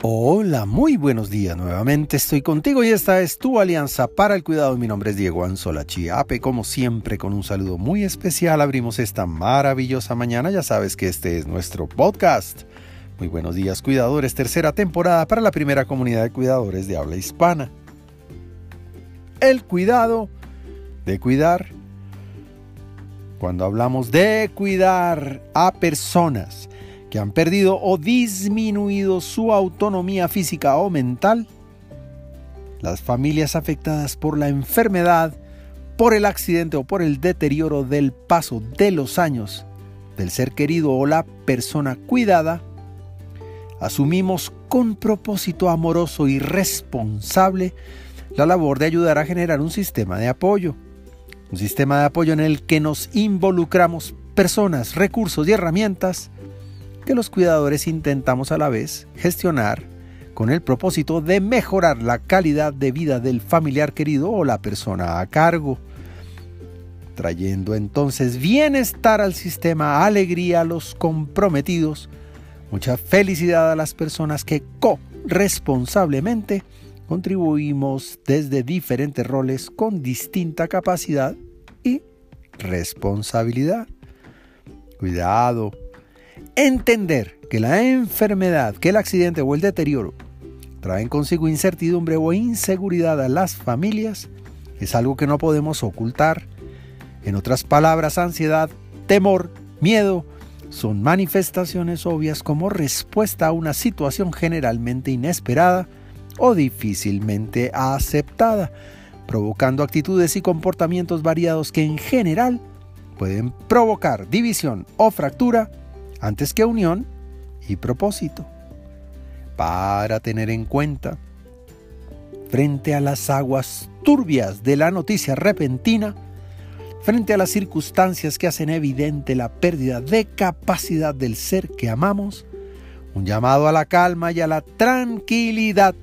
Hola, muy buenos días. Nuevamente estoy contigo y esta es tu alianza para el cuidado. Mi nombre es Diego Anzola Chiape. Como siempre, con un saludo muy especial, abrimos esta maravillosa mañana. Ya sabes que este es nuestro podcast. Muy buenos días, cuidadores. Tercera temporada para la primera comunidad de cuidadores de habla hispana. El cuidado de cuidar. Cuando hablamos de cuidar a personas, que han perdido o disminuido su autonomía física o mental, las familias afectadas por la enfermedad, por el accidente o por el deterioro del paso de los años del ser querido o la persona cuidada, asumimos con propósito amoroso y responsable la labor de ayudar a generar un sistema de apoyo. Un sistema de apoyo en el que nos involucramos personas, recursos y herramientas que los cuidadores intentamos a la vez gestionar con el propósito de mejorar la calidad de vida del familiar querido o la persona a cargo, trayendo entonces bienestar al sistema, alegría a los comprometidos, mucha felicidad a las personas que co-responsablemente contribuimos desde diferentes roles con distinta capacidad y responsabilidad. Cuidado, Entender que la enfermedad, que el accidente o el deterioro traen consigo incertidumbre o inseguridad a las familias es algo que no podemos ocultar. En otras palabras, ansiedad, temor, miedo son manifestaciones obvias como respuesta a una situación generalmente inesperada o difícilmente aceptada, provocando actitudes y comportamientos variados que en general pueden provocar división o fractura antes que unión y propósito. Para tener en cuenta, frente a las aguas turbias de la noticia repentina, frente a las circunstancias que hacen evidente la pérdida de capacidad del ser que amamos, un llamado a la calma y a la tranquilidad,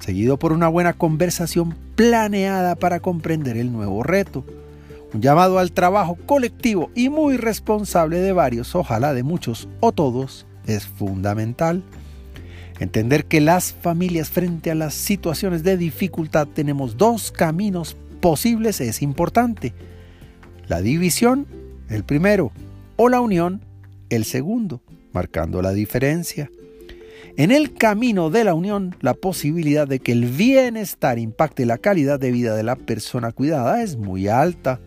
seguido por una buena conversación planeada para comprender el nuevo reto un llamado al trabajo colectivo y muy responsable de varios, ojalá de muchos o todos, es fundamental. Entender que las familias frente a las situaciones de dificultad tenemos dos caminos posibles es importante. La división, el primero, o la unión, el segundo, marcando la diferencia. En el camino de la unión, la posibilidad de que el bienestar impacte la calidad de vida de la persona cuidada es muy alta.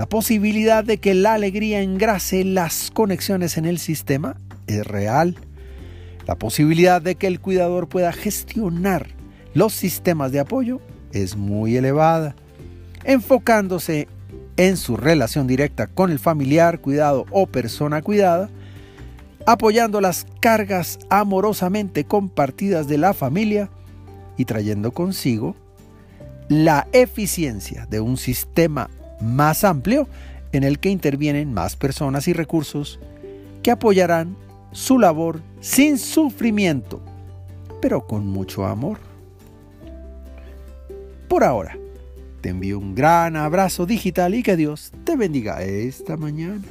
La posibilidad de que la alegría engrase las conexiones en el sistema es real. La posibilidad de que el cuidador pueda gestionar los sistemas de apoyo es muy elevada, enfocándose en su relación directa con el familiar cuidado o persona cuidada, apoyando las cargas amorosamente compartidas de la familia y trayendo consigo la eficiencia de un sistema más amplio en el que intervienen más personas y recursos que apoyarán su labor sin sufrimiento, pero con mucho amor. Por ahora, te envío un gran abrazo digital y que Dios te bendiga esta mañana.